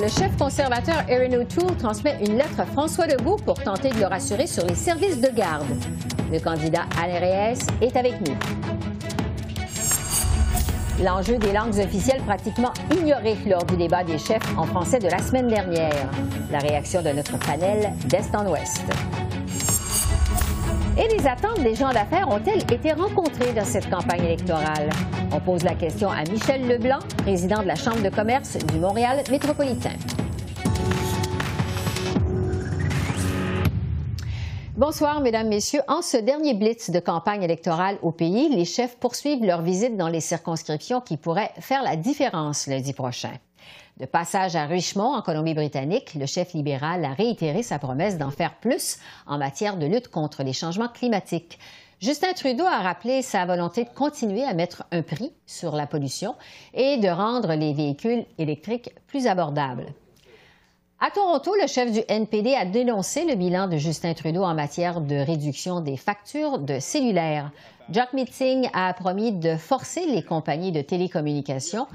Le chef conservateur Erin O'Toole transmet une lettre à François Legault pour tenter de le rassurer sur les services de garde. Le candidat Alain Reyes est avec nous. L'enjeu des langues officielles pratiquement ignoré lors du débat des chefs en français de la semaine dernière. La réaction de notre panel d'Est en Ouest. Et les attentes des gens d'affaires ont-elles été rencontrées dans cette campagne électorale? On pose la question à Michel Leblanc, président de la Chambre de commerce du Montréal métropolitain. Bonsoir, Mesdames, Messieurs. En ce dernier blitz de campagne électorale au pays, les chefs poursuivent leur visite dans les circonscriptions qui pourraient faire la différence lundi prochain. De passage à Richmond, en Colombie-Britannique, le chef libéral a réitéré sa promesse d'en faire plus en matière de lutte contre les changements climatiques. Justin Trudeau a rappelé sa volonté de continuer à mettre un prix sur la pollution et de rendre les véhicules électriques plus abordables. À Toronto, le chef du NPD a dénoncé le bilan de Justin Trudeau en matière de réduction des factures de cellulaire. Jack Meeting a promis de forcer les compagnies de télécommunications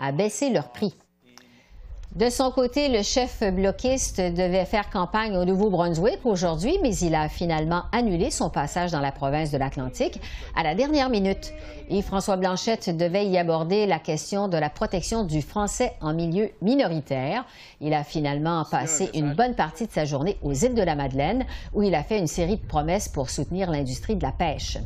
à baisser leurs prix. De son côté, le chef bloquiste devait faire campagne au Nouveau-Brunswick aujourd'hui, mais il a finalement annulé son passage dans la province de l'Atlantique à la dernière minute. Yves-François Blanchette devait y aborder la question de la protection du français en milieu minoritaire. Il a finalement passé une bonne partie de sa journée aux îles de la Madeleine, où il a fait une série de promesses pour soutenir l'industrie de la pêche.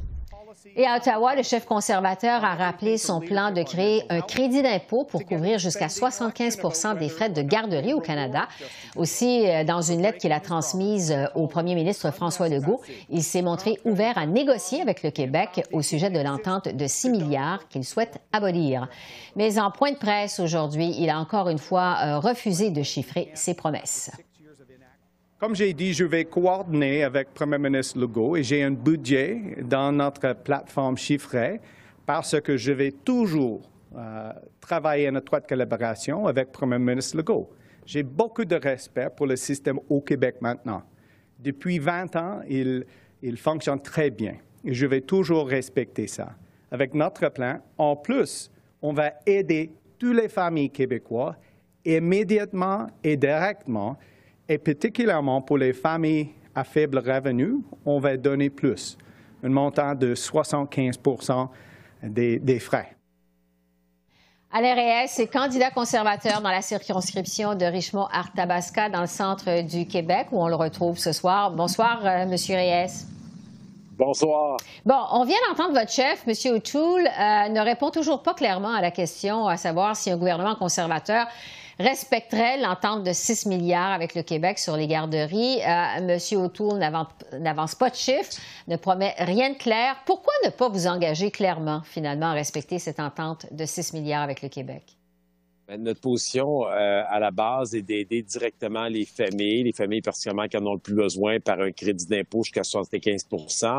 Et à Ottawa, le chef conservateur a rappelé son plan de créer un crédit d'impôt pour couvrir jusqu'à 75 des frais de garderie au Canada. Aussi, euh, dans une lettre qu'il a transmise euh, au premier ministre François Legault, il s'est montré ouvert à négocier avec le Québec au sujet de l'entente de 6 milliards qu'il souhaite abolir. Mais en point de presse aujourd'hui, il a encore une fois euh, refusé de chiffrer ses promesses. Comme j'ai dit, je vais coordonner avec Premier ministre Legault et j'ai un budget dans notre plateforme chiffrée parce que je vais toujours euh, travailler en étroite collaboration avec Premier ministre Legault. J'ai beaucoup de respect pour le système au Québec maintenant. Depuis 20 ans, il, il fonctionne très bien et je vais toujours respecter ça. Avec notre plan, en plus, on va aider toutes les familles québécoises immédiatement et directement et particulièrement pour les familles à faible revenu, on va donner plus, un montant de 75 des, des frais. Alain Reyes est candidat conservateur dans la circonscription de Richmond-Arthabasca dans le centre du Québec où on le retrouve ce soir. Bonsoir, euh, Monsieur Reyes. Bonsoir. Bon, on vient d'entendre votre chef, M. O'Toole, euh, ne répond toujours pas clairement à la question à savoir si un gouvernement conservateur respecterait l'entente de 6 milliards avec le Québec sur les garderies. Euh, Monsieur O'Toole n'avance pas de chiffres, ne promet rien de clair. Pourquoi ne pas vous engager clairement, finalement, à respecter cette entente de 6 milliards avec le Québec? Ben, notre position euh, à la base est d'aider directement les familles, les familles particulièrement qui en ont le plus besoin par un crédit d'impôt jusqu'à 75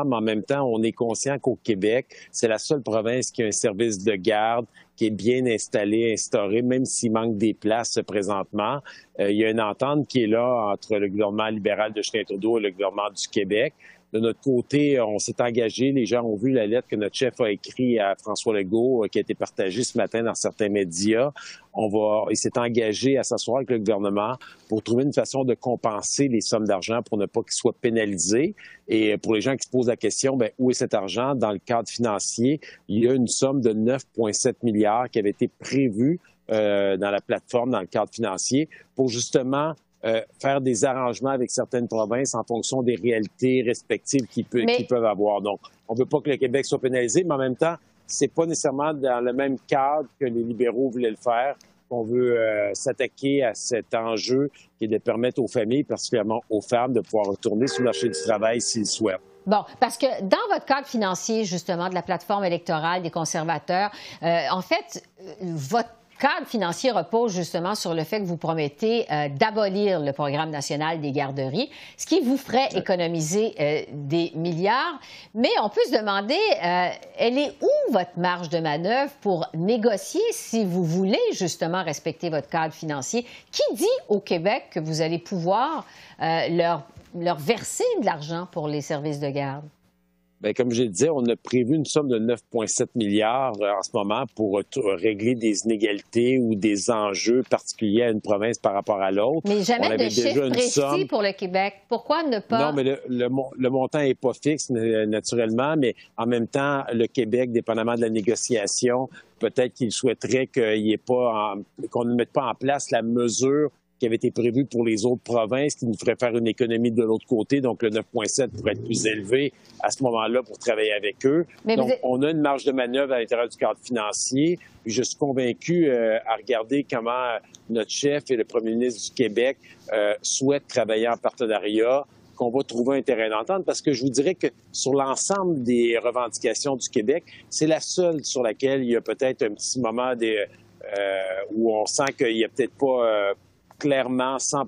Mais en même temps, on est conscient qu'au Québec, c'est la seule province qui a un service de garde qui est bien installé, instauré, même s'il manque des places présentement. Euh, il y a une entente qui est là entre le gouvernement libéral de Justin Trudeau et le gouvernement du Québec. De notre côté, on s'est engagé. Les gens ont vu la lettre que notre chef a écrite à François Legault, euh, qui a été partagée ce matin dans certains médias. On va, il s'est engagé à s'asseoir avec le gouvernement pour trouver une façon de compenser les sommes d'argent pour ne pas qu'ils soient pénalisés. Et pour les gens qui se posent la question, ben, où est cet argent? Dans le cadre financier, il y a une somme de 9,7 milliards qui avait été prévue euh, dans la plateforme, dans le cadre financier, pour justement euh, faire des arrangements avec certaines provinces en fonction des réalités respectives qu'ils peuvent avoir. Donc, on ne veut pas que le Québec soit pénalisé, mais en même temps, c'est pas nécessairement dans le même cadre que les libéraux voulaient le faire qu'on veut euh, s'attaquer à cet enjeu qui est de permettre aux familles, particulièrement aux femmes, de pouvoir retourner sur le marché du travail s'ils souhaitent. Bon, parce que dans votre cadre financier, justement, de la plateforme électorale des conservateurs, euh, en fait, votre cadre financier repose justement sur le fait que vous promettez euh, d'abolir le programme national des garderies, ce qui vous ferait économiser euh, des milliards. Mais on peut se demander, euh, elle est où votre marge de manœuvre pour négocier si vous voulez justement respecter votre cadre financier? Qui dit au Québec que vous allez pouvoir leur, leur verser de l'argent pour les services de garde? Bien, comme je le disais, on a prévu une somme de 9,7 milliards euh, en ce moment pour euh, régler des inégalités ou des enjeux particuliers à une province par rapport à l'autre. Mais jamais de chiffre précis pour le Québec. Pourquoi ne pas? Non, mais le, le, montant n'est pas fixe naturellement, mais en même temps, le Québec, dépendamment de la négociation, peut-être qu'il souhaiterait qu'il ait pas qu'on ne mette pas en place la mesure qui avait été prévu pour les autres provinces, qui nous ferait faire une économie de l'autre côté. Donc, le 9,7 pourrait être plus élevé à ce moment-là pour travailler avec eux. donc, on a une marge de manœuvre à l'intérieur du cadre financier. je suis convaincu euh, à regarder comment notre chef et le premier ministre du Québec euh, souhaitent travailler en partenariat qu'on va trouver un terrain d'entente parce que je vous dirais que sur l'ensemble des revendications du Québec, c'est la seule sur laquelle il y a peut-être un petit moment des, euh, où on sent qu'il n'y a peut-être pas clairement 100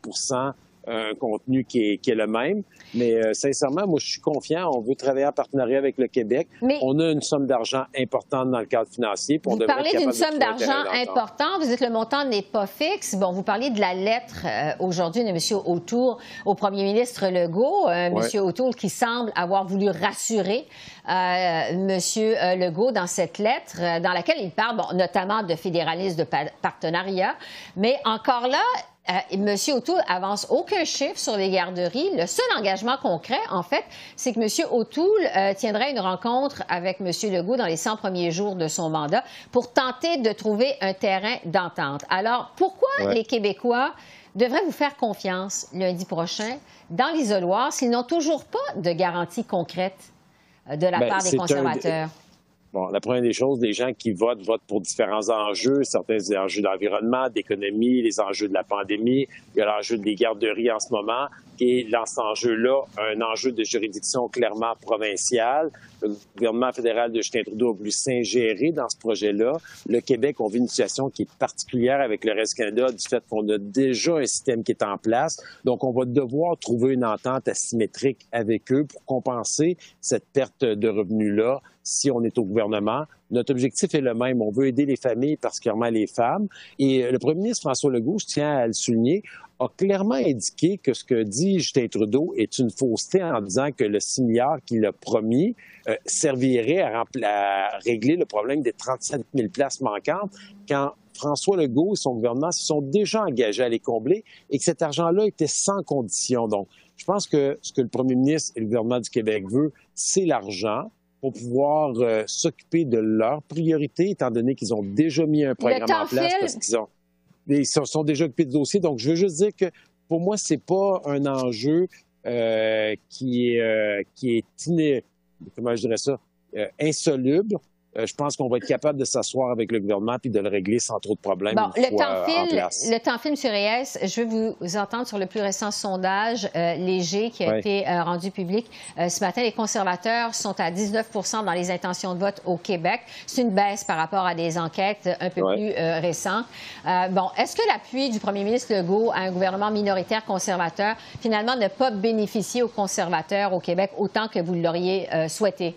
un contenu qui est, qui est, le même. Mais euh, sincèrement, moi, je suis confiant. On veut travailler en partenariat avec le Québec. on a une somme d'argent importante dans le cadre financier. vous parlez d'une somme d'argent importante. Vous dites que le montant n'est pas fixe. Bon, vous parlez de la lettre euh, aujourd'hui de M. Autour au premier ministre Legault. Euh, M. Autour qui semble avoir voulu rassurer M. Legault dans cette lettre, dans laquelle il parle notamment de fédéralisme de partenariat. Mais encore là, euh, Monsieur O'Toole avance aucun chiffre sur les garderies. Le seul engagement concret, en fait, c'est que Monsieur O'Toole euh, tiendrait une rencontre avec Monsieur Legault dans les 100 premiers jours de son mandat pour tenter de trouver un terrain d'entente. Alors, pourquoi les Québécois devraient vous faire confiance lundi prochain dans l'isoloir s'ils n'ont toujours pas de garantie concrète euh, de la ben, part des conservateurs? Bon, la première des choses, les gens qui votent votent pour différents enjeux, certains enjeux d'environnement, d'économie, les enjeux de la pandémie, il y a l'enjeu des garderies en ce moment, et dans cet enjeu-là, un enjeu de juridiction clairement provinciale. Le gouvernement fédéral de Justin Trudeau a voulu s'ingérer dans ce projet-là. Le Québec, on vit une situation qui est particulière avec le reste du Canada du fait qu'on a déjà un système qui est en place. Donc, on va devoir trouver une entente asymétrique avec eux pour compenser cette perte de revenus-là si on est au gouvernement. Notre objectif est le même. On veut aider les familles, particulièrement les femmes. Et le premier ministre François Legault, je tiens à le souligner, a clairement indiqué que ce que dit Justin Trudeau est une fausseté en disant que le 6 milliards qu'il a promis euh, servirait à, régler le problème des 37 000 places manquantes quand François Legault et son gouvernement se sont déjà engagés à les combler et que cet argent-là était sans condition. Donc, je pense que ce que le premier ministre et le gouvernement du Québec veut, c'est l'argent pour pouvoir euh, s'occuper de leurs priorités, étant donné qu'ils ont déjà mis un programme en place parce qu'ils ont ils sont, déjà occupés du dossier. Donc, je veux juste dire que pour moi, c'est pas un enjeu euh, qui est, euh, qui est comment je dirais ça, euh, insoluble. Euh, je pense qu'on va être capable de s'asseoir avec le gouvernement puis de le régler sans trop de problèmes. Bon, le, temps file, le temps file, M. Reyes. Je veux vous entendre sur le plus récent sondage euh, léger qui a été euh, rendu public ce matin. Les conservateurs sont à 19% dans les intentions de vote au Québec. C'est une baisse par rapport à des enquêtes un peu plus récentes. bon, est-ce que l'appui du premier ministre Legault à un gouvernement minoritaire conservateur, finalement, n'a pas bénéficié aux conservateurs au Québec autant que vous l'auriez souhaité?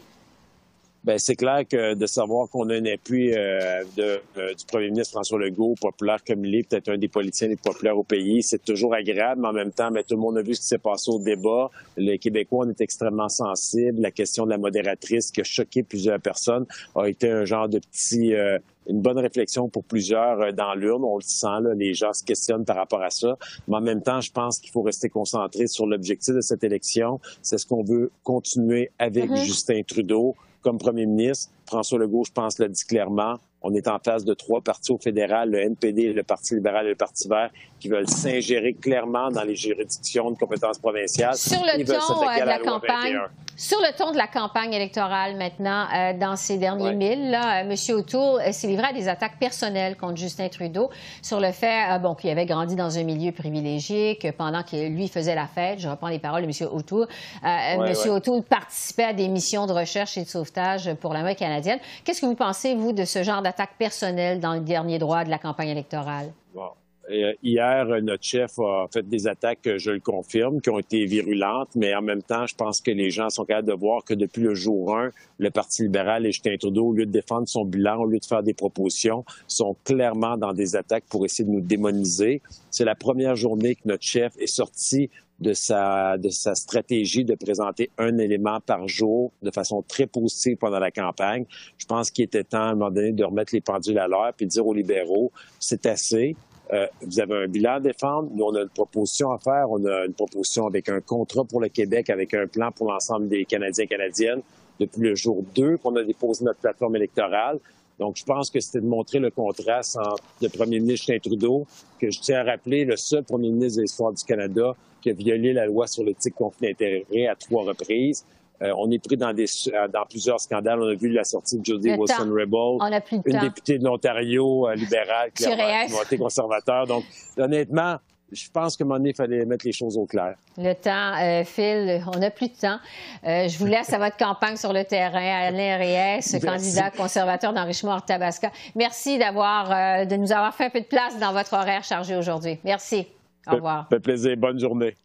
Ben c'est clair que de savoir qu'on a un appui euh, de, euh, du premier ministre François Legault, populaire comme il est, peut-être un des politiciens les populaires au pays, c'est toujours agréable, mais en même temps, mais tout le monde a vu ce qui s'est passé au débat. Les Québécois, on est extrêmement sensibles. La question de la modératrice qui a choqué plusieurs personnes a été un genre de petit... Euh, une bonne réflexion pour plusieurs dans l'urne. On le sent, là, les gens se questionnent par rapport à ça. Mais en même temps, je pense qu'il faut rester concentré sur l'objectif de cette élection. C'est ce qu'on veut continuer avec mm-hmm. Justin Trudeau comme premier ministre. François Legault, je pense, l'a dit clairement. On est en face de trois partis au fédéral, le NPD, le Parti libéral et le Parti vert, qui veulent s'ingérer clairement dans les juridictions de compétences provinciales. Sur le ton euh, de la, campagne, sur le ton de la campagne électorale maintenant, euh, dans ces derniers milles, là, euh, M. O'Toole s'est livré à des attaques personnelles contre Justin Trudeau sur le fait bon, qu'il avait grandi dans un milieu privilégié, que pendant que lui faisait la fête, je reprends les paroles de M. O'Toole, M. O'Toole participait à des missions de recherche et de sauvetage pour la main canadienne. Qu'est-ce que vous pensez, vous, de ce genre d'attaque personnelle dans le dernier droit de la campagne électorale? Euh, hier, notre chef a fait des attaques, je le confirme, qui ont été virulentes, mais en même temps, je pense que les gens sont capables de voir que depuis le jour 1, le Parti libéral et Justin Trudeau, au lieu de défendre son bilan, au lieu de faire des propositions, sont clairement dans des attaques pour essayer de nous démoniser. C'est la première journée que notre chef est sorti de sa, de sa stratégie de présenter un élément par jour de façon très positive pendant la campagne. Je pense qu'il était temps, à un moment donné, de remettre les pendules à l'heure puis de dire aux libéraux, c'est assez. Euh, vous avez un bilan à défendre. Nous, on a une proposition à faire. On a une proposition avec un contrat pour le Québec, avec un plan pour l'ensemble des Canadiens et Canadiennes depuis le jour 2 qu'on a déposé notre plateforme électorale. Donc, je pense que c'était de montrer le contraste entre le premier ministre Justin Trudeau, que je tiens à rappeler, le seul premier ministre de l'histoire du Canada qui a violé la loi sur l'éthique conflit d'intérêt à trois reprises, euh, on est pris dans, des, euh, dans plusieurs scandales. On a vu la sortie de Jodie Wilson-Raybould, une députée de l'Ontario euh, libérale qui a été conservateur. Donc, honnêtement, je pense qu'à un moment donné, il fallait mettre les choses au clair. Le temps Phil, on n'a plus de temps. je vous laisse à votre campagne sur le terrain. Alain Reyes, candidat conservateur d'enrichissement hors Tabasca. Merci d'avoir, de nous avoir fait un peu de place dans votre horaire chargé aujourd'hui. Merci. Au revoir. Ça fait plaisir. Bonne journée.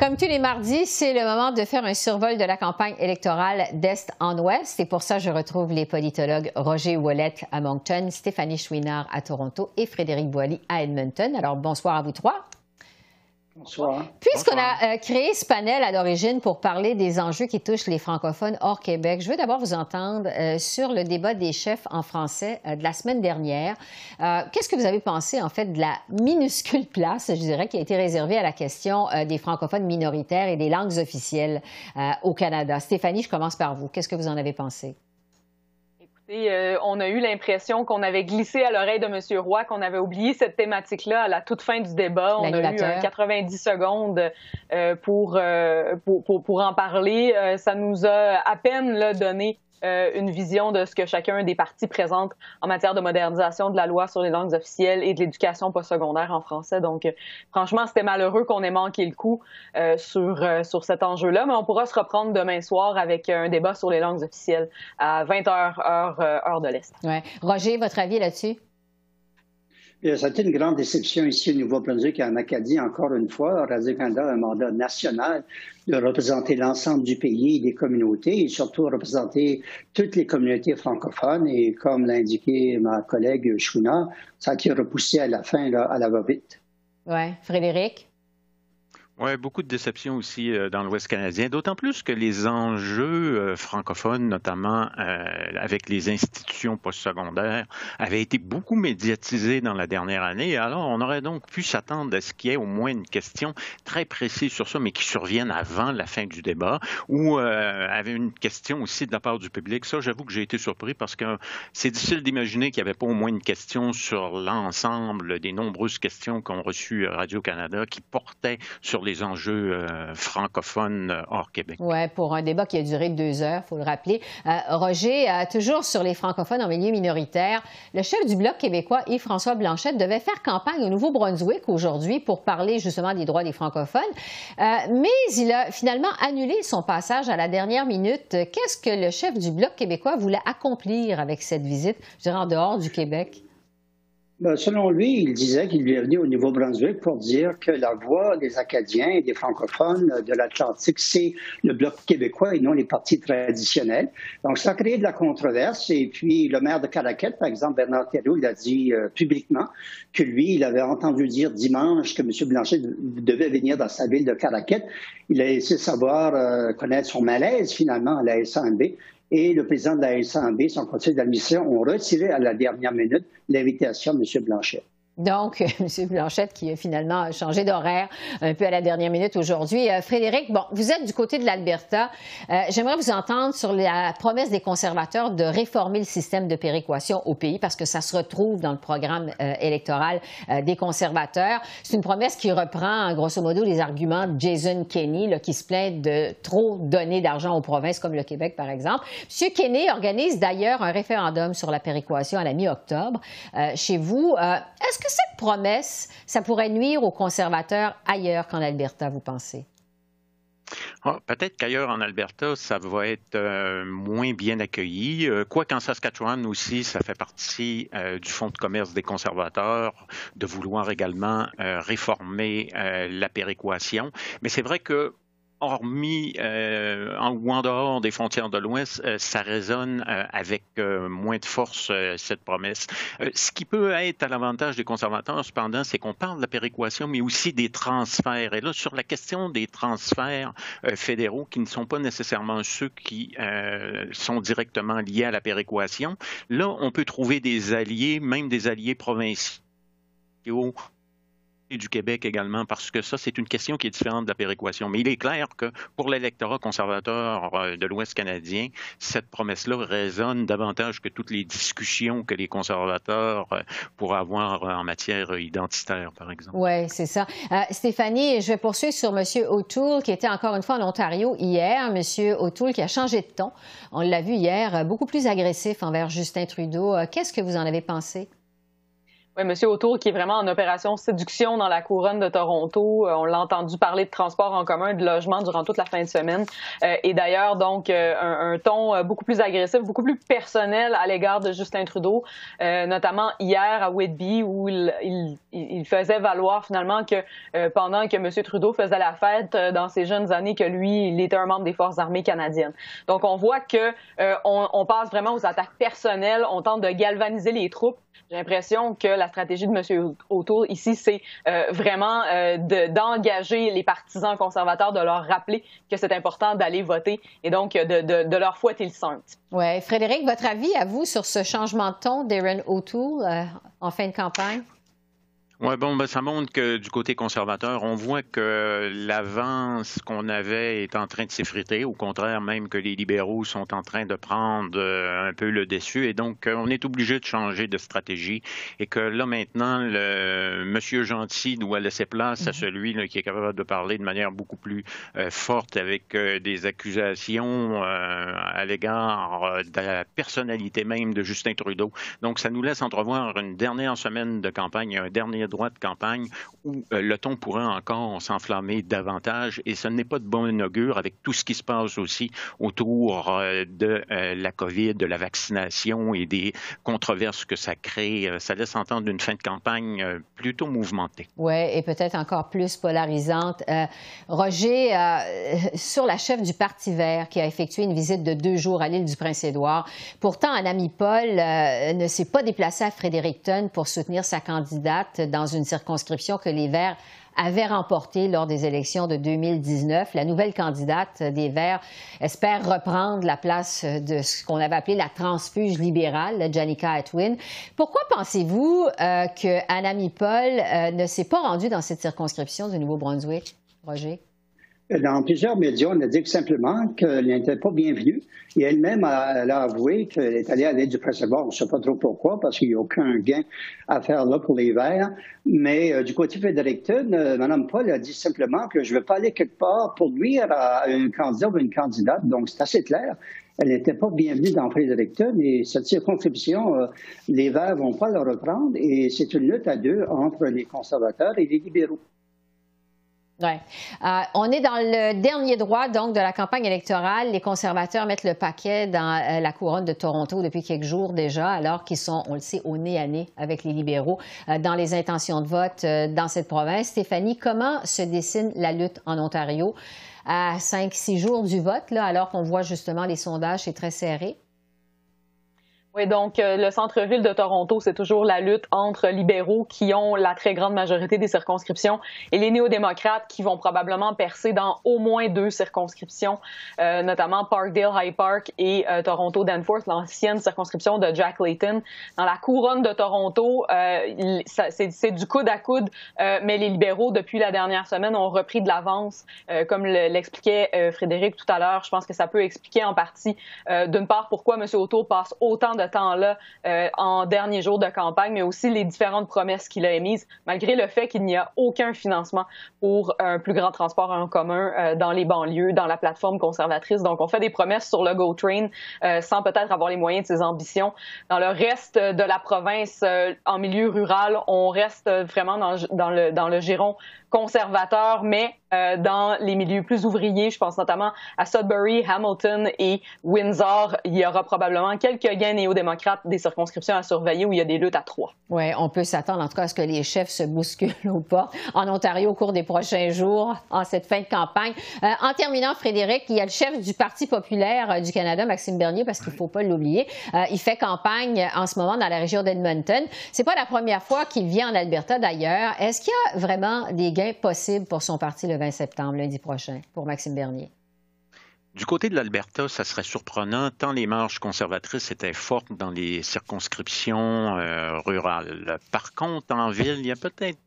Comme tous les mardis, c'est le moment de faire un survol de la campagne électorale d'Est en Ouest. Et pour ça, je retrouve les politologues Roger Ouellet à Moncton, Stéphanie Chouinard à Toronto et Frédéric Boilly à Edmonton. Alors, bonsoir à vous trois. Puisqu'on a euh, créé ce panel à l'origine pour parler des enjeux qui touchent les francophones hors Québec, je veux d'abord vous entendre euh, sur le débat des chefs en français euh, de la semaine dernière. Qu'est-ce que vous avez pensé, en fait, de la minuscule place, je dirais, qui a été réservée à la question des francophones minoritaires et des langues officielles au Canada? Stéphanie, je commence par vous. Qu'est-ce que vous en avez pensé? Euh, on a eu l'impression qu'on avait glissé à l'oreille de M. Roy, qu'on avait oublié cette thématique-là à la toute fin du débat. On a eu 90 secondes euh, pour, euh, pour, pour, pour, en parler. ça nous a à peine là, donné euh, une vision de ce que chacun des partis présente en matière de modernisation de la loi sur les langues officielles et de l'éducation postsecondaire en français. Donc, euh, franchement, c'était malheureux qu'on ait manqué le coup euh, sur, sur cet enjeu-là, mais on pourra se reprendre demain soir avec un débat sur les langues officielles à 20 h heure, heure de l'Est. Ouais. Roger, votre avis là-dessus? Ça a été une grande déception ici au Nouveau-Brunswick et en Acadie, encore une fois. Radio-Canada a un mandat national de représenter l'ensemble du pays et des communautés et surtout représenter toutes les communautés francophones. Et comme l'a indiqué ma collègue Chouna, ça a été repoussé à la fin là, à la va-vite. Oui. Frédéric? Oui, beaucoup de déceptions aussi euh, dans l'Ouest canadien, d'autant plus que les enjeux euh, francophones, notamment euh, avec les institutions postsecondaires, avaient été beaucoup médiatisés dans la dernière année. Alors, on aurait donc pu s'attendre à ce qu'il y ait au moins une question très précise sur ça, mais qui survienne avant la fin du débat, ou avait une question aussi de la part du public. Ça, j'avoue que j'ai été surpris parce que c'est difficile d'imaginer qu'il n'y avait pas au moins une question sur l'ensemble des nombreuses questions qu'ont reçues Radio-Canada qui portaient sur les les enjeux euh, francophones euh, hors Québec. Oui, pour un débat qui a duré deux heures, il faut le rappeler. Euh, Roger, toujours sur les francophones en milieu minoritaire, le chef du Bloc québécois, Yves-François Blanchette, devait faire campagne au Nouveau-Brunswick aujourd'hui pour parler justement des droits des francophones. mais il a finalement annulé son passage à la dernière minute. Qu'est-ce que le chef du Bloc québécois voulait accomplir avec cette visite, je dirais, en dehors du Québec? Ben, selon lui, il disait qu'il est venu au Nouveau-Brunswick pour dire que la voix des Acadiens et des francophones de l'Atlantique, c'est le Bloc québécois et non les partis traditionnels. Donc, ça a créé de la controverse. Et puis, le maire de Caraquette, par exemple, Bernard Thériault, il a dit euh, publiquement que lui, il avait entendu dire dimanche que M. Blanchet devait venir dans sa ville de Caraquette. Il a laissé savoir, euh, connaître son malaise finalement à la SANB et le président de la SANB, son conseil d'administration, ont retiré à la dernière minute l'invitation de M. Blanchet. Donc, M. Blanchette qui a finalement changé d'horaire un peu à la dernière minute aujourd'hui. Euh, Frédéric, bon, vous êtes du côté de l'Alberta. Euh, j'aimerais vous entendre sur la promesse des conservateurs de réformer le système de péréquation au pays parce que ça se retrouve dans le programme euh, électoral des conservateurs. C'est une promesse qui reprend, grosso modo, les arguments de Jason Kenney, là, qui se plaint de trop donner d'argent aux provinces comme le Québec, par exemple. M. Kenney organise d'ailleurs un référendum sur la péréquation à la mi-octobre chez vous. Est-ce que cette promesse, ça pourrait nuire aux conservateurs ailleurs qu'en Alberta, vous pensez? Ah, peut-être qu'ailleurs en Alberta, ça va être euh, moins bien accueilli. Euh, quoi qu'en Saskatchewan aussi, ça fait partie euh, du fonds de commerce des conservateurs de vouloir également réformer la péréquation. Mais c'est vrai que hormis euh, en, ou dehors des frontières de l'Ouest, euh, ça résonne euh, avec moins de force, cette promesse. ce qui peut être à l'avantage des conservateurs, cependant, c'est qu'on parle de la péréquation, mais aussi des transferts. Et là, sur la question des transferts fédéraux, qui ne sont pas nécessairement ceux qui sont directement liés à la péréquation, là, on peut trouver des alliés, même des alliés provinciaux du Québec également, parce que ça, c'est une question qui est différente de la péréquation. Mais il est clair que pour l'électorat conservateur euh, de l'Ouest canadien, cette promesse-là résonne davantage que toutes les discussions que les conservateurs euh, pourraient avoir en matière identitaire, par exemple. Oui, c'est ça. Euh, Stéphanie, je vais poursuivre sur M. O'Toole, qui était encore une fois en Ontario hier. M. O'Toole qui a changé de ton. On l'a vu hier, beaucoup plus agressif envers Justin Trudeau. Qu'est-ce que vous en avez pensé? Oui, Monsieur Autour, qui est vraiment en opération séduction dans la couronne de Toronto. Euh, on l'a entendu parler de transport en commun, de logement durant toute la fin de semaine. Euh, et d'ailleurs, donc, euh, un, ton beaucoup plus agressif, beaucoup plus personnel à l'égard de Justin Trudeau, notamment hier à Whitby, où il, faisait valoir finalement que pendant que Monsieur Trudeau faisait la fête dans ses jeunes années, que lui, il était un membre des forces armées canadiennes. Donc, on voit que on passe vraiment aux attaques personnelles. On tente de galvaniser les troupes. J'ai l'impression que la stratégie de M. Autour ici, c'est euh, vraiment euh, d'engager les partisans conservateurs, de leur rappeler que c'est important d'aller voter et donc de, leur fouetter le centre. Oui. Frédéric, votre avis à vous sur ce changement de ton d'Aaron O'Toole euh, en fin de campagne? Oui, bon, ben, ça montre que du côté conservateur, on voit que l'avance qu'on avait est en train de s'effriter, au contraire même que les libéraux sont en train de prendre euh, un peu le dessus, et donc euh, on est obligé de changer de stratégie, et que là maintenant, le monsieur gentil doit laisser place à mm-hmm. celui qui est capable de parler de manière beaucoup plus euh, forte, avec des accusations à l'égard de la personnalité même de Justin Trudeau. Donc ça nous laisse entrevoir une dernière semaine de campagne, un dernier droit de campagne où euh, le ton pourrait encore s'enflammer davantage et ce n'est pas de bon augure avec tout ce qui se passe aussi autour euh, de euh, la COVID, de la vaccination et des controverses que ça crée. Ça laisse entendre une fin de campagne plutôt mouvementée. Oui, et peut-être encore plus polarisante. Roger, sur la chef du Parti vert qui a effectué une visite de deux jours à l'île du Prince-Édouard, pourtant, un ami Paul ne s'est pas déplacé à Fredericton pour soutenir sa candidate dans dans une circonscription que les Verts avaient remportée lors des élections de 2019. La nouvelle candidate des Verts espère reprendre la place de ce qu'on avait appelé la transfuge libérale, Janica Atwin. Pourquoi pensez-vous euh, que Paul euh, ne s'est pas rendue dans cette circonscription du Nouveau-Brunswick, Roger? Dans plusieurs médias, on a dit simplement qu'elle n'était pas bienvenue. Et elle-même a, avoué qu'elle est allée à l'aide du précédent. On ne sait pas trop pourquoi, parce qu'il n'y a aucun gain à faire là pour les Verts. Mais euh, du côté Fredericton, euh, Mme Paul a dit simplement que je ne veux pas aller quelque part pour nuire à un candidat ou une candidate. Donc, c'est assez clair. Elle n'était pas bienvenue dans Fredericton et cette circonscription, euh, les Verts ne vont pas la reprendre et c'est une lutte à deux entre les conservateurs et les libéraux. Ouais. Euh, on est dans le dernier droit donc de la campagne électorale. Les conservateurs mettent le paquet dans euh, la couronne de Toronto depuis quelques jours déjà, alors qu'ils sont, on le sait, au nez à nez avec les libéraux euh, dans les intentions de vote dans cette province. Stéphanie, comment se dessine la lutte en Ontario à cinq, six jours du vote, là, alors qu'on voit justement les sondages, c'est très serré? Oui, donc euh, le centre-ville de Toronto, c'est toujours la lutte entre libéraux qui ont la très grande majorité des circonscriptions et les néo-démocrates qui vont probablement percer dans au moins deux circonscriptions, euh, notamment Parkdale High Park et euh, Toronto Danforth, l'ancienne circonscription de Jack Layton. Dans la couronne de Toronto, c'est du coude à coude, mais les libéraux, depuis la dernière semaine, ont repris de l'avance, comme l'expliquait Frédéric tout à l'heure. Je pense que ça peut expliquer en partie, d'une part, pourquoi M. Auto passe autant de temps-là euh, en dernier jour de campagne, mais aussi les différentes promesses qu'il a émises, malgré le fait qu'il n'y a aucun financement pour un plus grand transport en commun euh, dans les banlieues, dans la plateforme conservatrice. Donc, on fait des promesses sur le GO Train euh, sans peut-être avoir les moyens de ses ambitions. Dans le reste de la province, en milieu rural, on reste vraiment dans, dans, le, dans le giron conservateur, mais euh, dans les milieux plus ouvriers. Je pense notamment à Sudbury, Hamilton et Windsor. Il y aura probablement quelques gains néo-démocrates des circonscriptions à surveiller où il y a des luttes à trois. Oui, on peut s'attendre en tout cas à ce que les chefs se bousculent ou pas en Ontario au cours des prochains jours, en cette fin de campagne. Euh, en terminant, Frédéric, il y a le chef du Parti populaire euh, du Canada, Maxime Bernier, parce qu'il ne faut pas l'oublier. il fait campagne en ce moment dans la région d'Edmonton. C'est pas la première fois qu'il vient en Alberta d'ailleurs. Est-ce qu'il y a vraiment des gains possibles pour son parti le 20 septembre, lundi prochain, pour Maxime Bernier? Du côté de l'Alberta, ça serait surprenant tant les marges conservatrices étaient fortes dans les circonscriptions euh, rurales. Par contre, en ville, il y a peut-être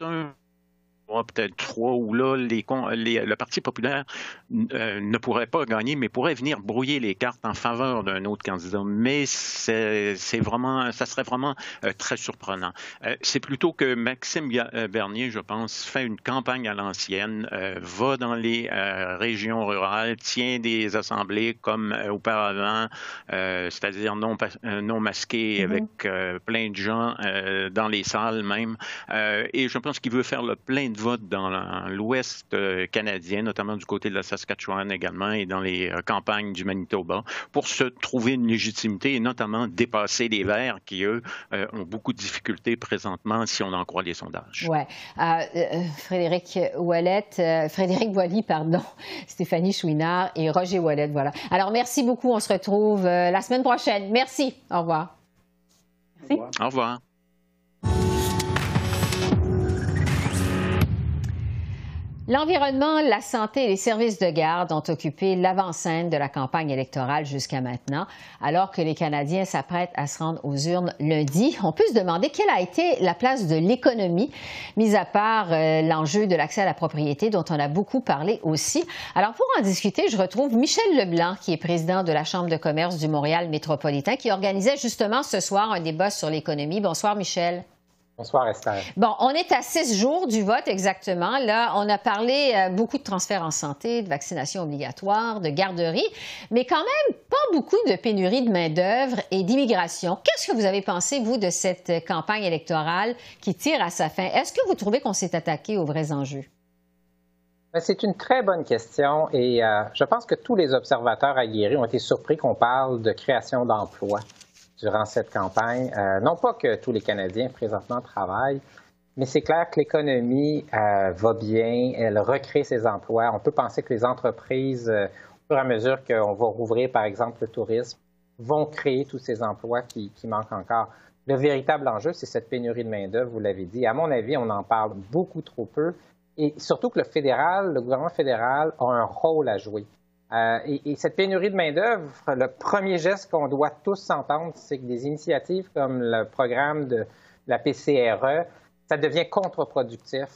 un peut-être trois, où là, les, le Parti populaire euh, ne pourrait pas gagner, mais pourrait venir brouiller les cartes en faveur d'un autre candidat. Mais c'est vraiment, ça serait vraiment euh, très surprenant. Euh, c'est plutôt que Maxime Bernier, je pense, fait une campagne à l'ancienne, va dans les régions rurales, tient des assemblées comme auparavant, c'est-à-dire non, non masquées, mm-hmm. avec plein de gens dans les salles même. et je pense qu'il veut faire le plein de vote dans l'Ouest euh, canadien, notamment du côté de la Saskatchewan également et dans les euh, campagnes du Manitoba, pour se trouver une légitimité et notamment dépasser les Verts qui, eux, euh, ont beaucoup de difficultés présentement si on en croit les sondages. Oui. Frédéric Wallet, Frédéric Boily, pardon, Stéphanie Chouinard et Roger Wallet, voilà. Alors, merci beaucoup. On se retrouve la semaine prochaine. Merci. Au revoir. Merci. Au revoir. L'environnement, la santé et les services de garde ont occupé l'avant-scène de la campagne électorale jusqu'à maintenant. Alors que les Canadiens s'apprêtent à se rendre aux urnes lundi, on peut se demander quelle a été la place de l'économie, mis à part euh, l'enjeu de l'accès à la propriété dont on a beaucoup parlé aussi. Alors pour en discuter, je retrouve Michel Leblanc, qui est président de la Chambre de commerce du Montréal métropolitain, qui organisait justement ce soir un débat sur l'économie. Bonsoir Michel. Bonsoir, Esther. Bon, on est à six jours du vote exactement. Là, on a parlé euh, beaucoup de transferts en santé, de vaccination obligatoire, de garderie, mais quand même pas beaucoup de pénurie de main-d'œuvre et d'immigration. Qu'est-ce que vous avez pensé, vous, de cette campagne électorale qui tire à sa fin? Est-ce que vous trouvez qu'on s'est attaqué aux vrais enjeux? Ben, c'est une très bonne question et euh, je pense que tous les observateurs aguerris ont été surpris qu'on parle de création d'emplois durant cette campagne. Euh, non pas que tous les Canadiens présentement travaillent, mais c'est clair que l'économie euh, va bien, elle recrée ses emplois. On peut penser que les entreprises, euh, au fur et à mesure qu'on va rouvrir, par exemple, le tourisme, vont créer tous ces emplois qui, qui manquent encore. Le véritable enjeu, c'est cette pénurie de main-d'œuvre, vous l'avez dit. À mon avis, on en parle beaucoup trop peu. Et surtout que le fédéral, le gouvernement fédéral a un rôle à jouer. Euh, et, cette pénurie de main-d'œuvre, le premier geste qu'on doit tous s'entendre, c'est que des initiatives comme le programme de la PCRE, ça devient contre-productif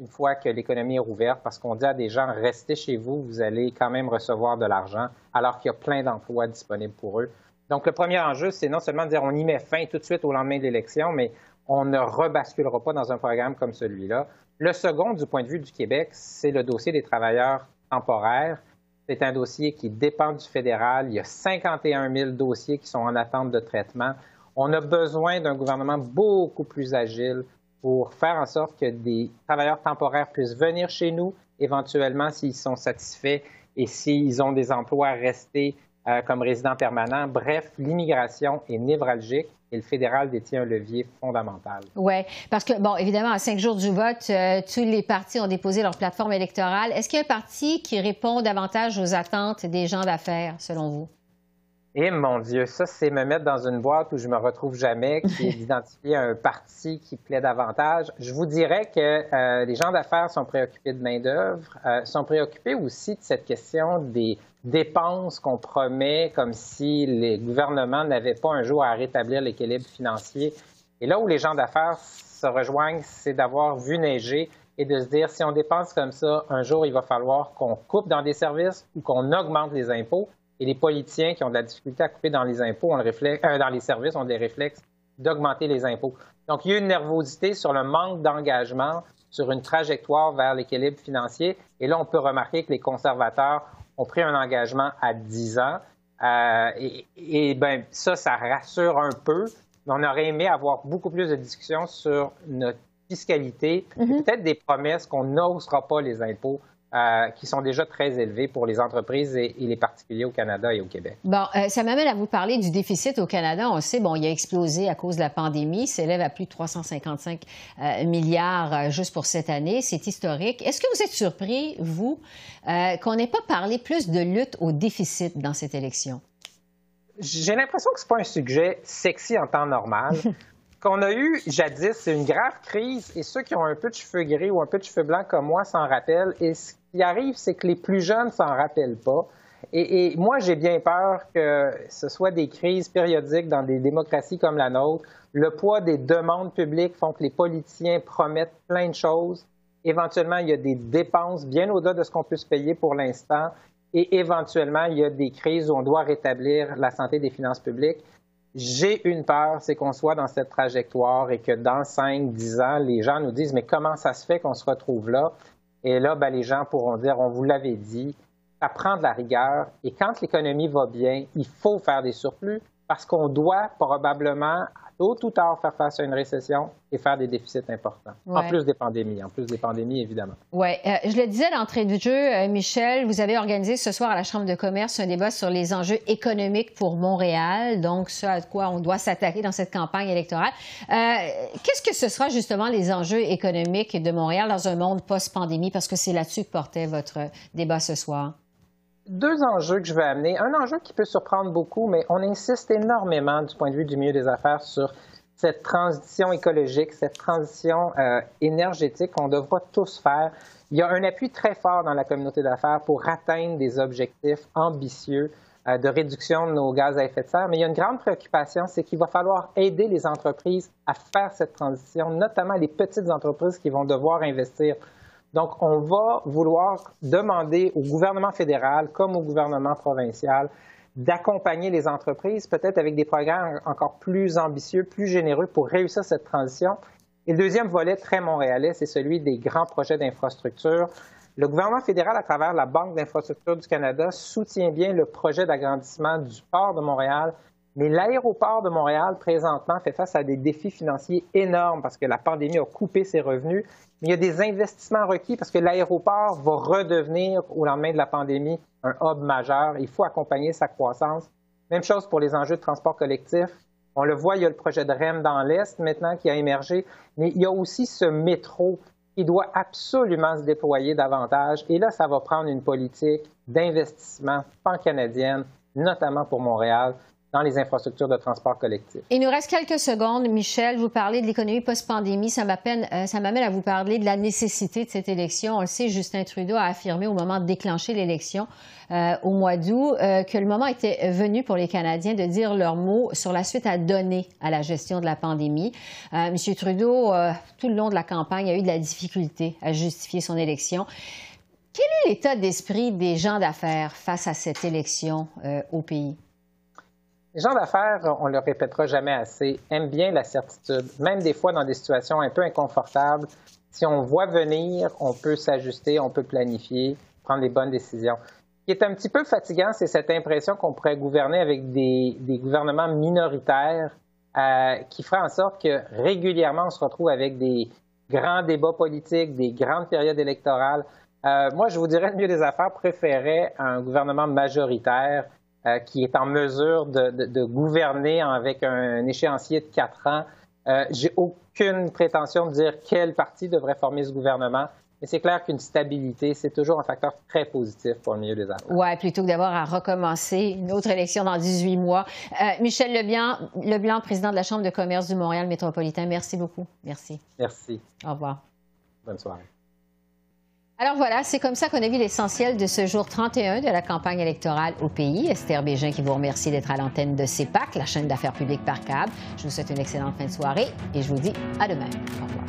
une fois que l'économie est rouverte parce qu'on dit à des gens restez chez vous, vous allez quand même recevoir de l'argent alors qu'il y a plein d'emplois disponibles pour eux. Donc le premier enjeu, c'est non seulement de dire on y met fin tout de suite au lendemain de l'élection, mais on ne rebasculera pas dans un programme comme celui-là. Le second, du point de vue du Québec, c'est le dossier des travailleurs temporaires. C'est un dossier qui dépend du fédéral. Il y a 51 000 dossiers qui sont en attente de traitement. On a besoin d'un gouvernement beaucoup plus agile pour faire en sorte que des travailleurs temporaires puissent venir chez nous, éventuellement s'ils sont satisfaits et s'ils ont des emplois restés euh, comme résidents permanents. Bref, l'immigration est névralgique et le fédéral détient un levier fondamental. Oui, parce que, bon, évidemment, à cinq jours du vote, euh, tous les partis ont déposé leur plateforme électorale. Est-ce qu'il y a un parti qui répond davantage aux attentes des gens d'affaires, selon vous? Eh mon Dieu, ça, c'est me mettre dans une boîte où je me retrouve jamais, qui est d'identifier un parti qui plaît davantage. Je vous dirais que euh, les gens d'affaires sont préoccupés de main-d'œuvre, euh, sont préoccupés aussi de cette question des dépenses qu'on promet comme si les gouvernements n'avaient pas un jour à rétablir l'équilibre financier. Et là où les gens d'affaires se rejoignent, c'est d'avoir vu neiger et de se dire si on dépense comme ça, un jour, il va falloir qu'on coupe dans des services ou qu'on augmente les impôts. Et les politiciens qui ont de la difficulté à couper dans les impôts, ont le euh, dans les services, ont des réflexes d'augmenter les impôts. Donc, il y a une nervosité sur le manque d'engagement sur une trajectoire vers l'équilibre financier. Et là, on peut remarquer que les conservateurs ont pris un engagement à 10 ans. Euh, et, et ben, ça, ça rassure un peu. Mais on aurait aimé avoir beaucoup plus de discussions sur notre fiscalité, mhm. peut-être des promesses qu'on n'osera pas les impôts. Euh, qui sont déjà très élevés pour les entreprises et, les particuliers au Canada et au Québec. Bon, euh, ça m'amène à vous parler du déficit au Canada. On sait, bon, il a explosé à cause de la pandémie, s'élève à plus de 355 euh, milliards juste pour cette année. C'est historique. Est-ce que vous êtes surpris, vous, qu'on n'ait pas parlé plus de lutte au déficit dans cette élection? J'ai l'impression que ce n'est pas un sujet sexy en temps normal. qu'on a eu jadis, c'est une grave crise et ceux qui ont un peu de cheveux gris ou un peu de cheveux blancs comme moi s'en rappellent. Et ce qui arrive, c'est que les plus jeunes s'en rappellent pas. Et, moi, j'ai bien peur que ce soit des crises périodiques dans des démocraties comme la nôtre. Le poids des demandes publiques font que les politiciens promettent plein de choses. Éventuellement, il y a des dépenses bien au-delà de ce qu'on peut se payer pour l'instant. Et éventuellement, il y a des crises où on doit rétablir la santé des finances publiques. J'ai une peur, c'est qu'on soit dans cette trajectoire et que dans 5, 10 ans, les gens nous disent, mais comment ça se fait qu'on se retrouve là? Et là, ben, les gens pourront dire, on vous l'avait dit, ça prend de la rigueur. Et quand l'économie va bien, il faut faire des surplus parce qu'on doit probablement tôt ou tard faire face à une récession et faire des déficits importants. En plus des pandémies, en plus des pandémies, évidemment. Oui. Euh, je le disais d'entrée du jeu, euh, Michel, vous avez organisé ce soir à la Chambre de commerce un débat sur les enjeux économiques pour Montréal, donc ce à quoi on doit s'attaquer dans cette campagne électorale. Euh, qu'est-ce que ce sera justement les enjeux économiques de Montréal dans un monde post-pandémie, parce que c'est là-dessus que portait votre débat ce soir? Deux enjeux que je vais amener. Un enjeu qui peut surprendre beaucoup, mais on insiste énormément du point de vue du milieu des affaires sur cette transition écologique, cette transition euh, énergétique qu'on devra tous faire. Il y a un appui très fort dans la communauté d'affaires pour atteindre des objectifs ambitieux euh, de réduction de nos gaz à effet de serre, mais il y a une grande préoccupation, c'est qu'il va falloir aider les entreprises à faire cette transition, notamment les petites entreprises qui vont devoir investir donc, on va vouloir demander au gouvernement fédéral comme au gouvernement provincial d'accompagner les entreprises, peut-être avec des programmes encore plus ambitieux, plus généreux pour réussir cette transition. Et le deuxième volet très montréalais, c'est celui des grands projets d'infrastructure. Le gouvernement fédéral, à travers la Banque d'infrastructure du Canada, soutient bien le projet d'agrandissement du port de Montréal, mais l'aéroport de Montréal, présentement, fait face à des défis financiers énormes parce que la pandémie a coupé ses revenus il y a des investissements requis parce que l'aéroport va redevenir, au lendemain de la pandémie, un hub majeur. Il faut accompagner sa croissance. Même chose pour les enjeux de transport collectif. On le voit, il y a le projet de REM dans l'Est maintenant qui a émergé, mais il y a aussi ce métro qui doit absolument se déployer davantage. Et là, ça va prendre une politique d'investissement pan-canadienne, notamment pour Montréal, dans les infrastructures de transport collectif. Il nous reste quelques secondes. Michel, vous parlez de l'économie post-pandémie. Ça m'amène euh, à vous parler de la nécessité de cette élection. On le sait, Justin Trudeau a affirmé au moment de déclencher l'élection euh, au mois d'août euh, que le moment était venu pour les Canadiens de dire leur mot sur la suite à donner à la gestion de la pandémie. Monsieur Trudeau, tout le long de la campagne, a eu de la difficulté à justifier son élection. Quel est l'état d'esprit des gens d'affaires face à cette élection au pays? Les gens d'affaires, on le répétera jamais assez, aiment bien la certitude, même des fois dans des situations un peu inconfortables. Si on voit venir, on peut s'ajuster, on peut planifier, prendre les bonnes décisions. Ce qui est un petit peu fatigant, c'est cette impression qu'on pourrait gouverner avec des, gouvernements minoritaires euh, qui feraient en sorte que régulièrement on se retrouve avec des grands débats politiques, des grandes périodes électorales. Euh, moi, je vous dirais, le mieux des affaires préférait un gouvernement majoritaire euh, qui est en mesure de, gouverner avec un, échéancier de quatre ans. Euh, J'ai aucune prétention de dire quel parti devrait former ce gouvernement. Mais c'est clair qu'une stabilité, c'est toujours un facteur très positif pour le milieu des affaires. Oui, plutôt que d'avoir à recommencer une autre élection dans 18 mois. Euh, Michel Leblanc, Leblanc, président de la Chambre de commerce du Montréal métropolitain, merci beaucoup. Merci. Merci. Au revoir. Bonne soirée. Alors voilà, c'est comme ça qu'on a vu l'essentiel de ce jour 31 de la campagne électorale au pays. Esther Bégin qui vous remercie d'être à l'antenne de CEPAC, la chaîne d'affaires publiques par câble. Je vous souhaite une excellente fin de soirée et je vous dis à demain. Au revoir.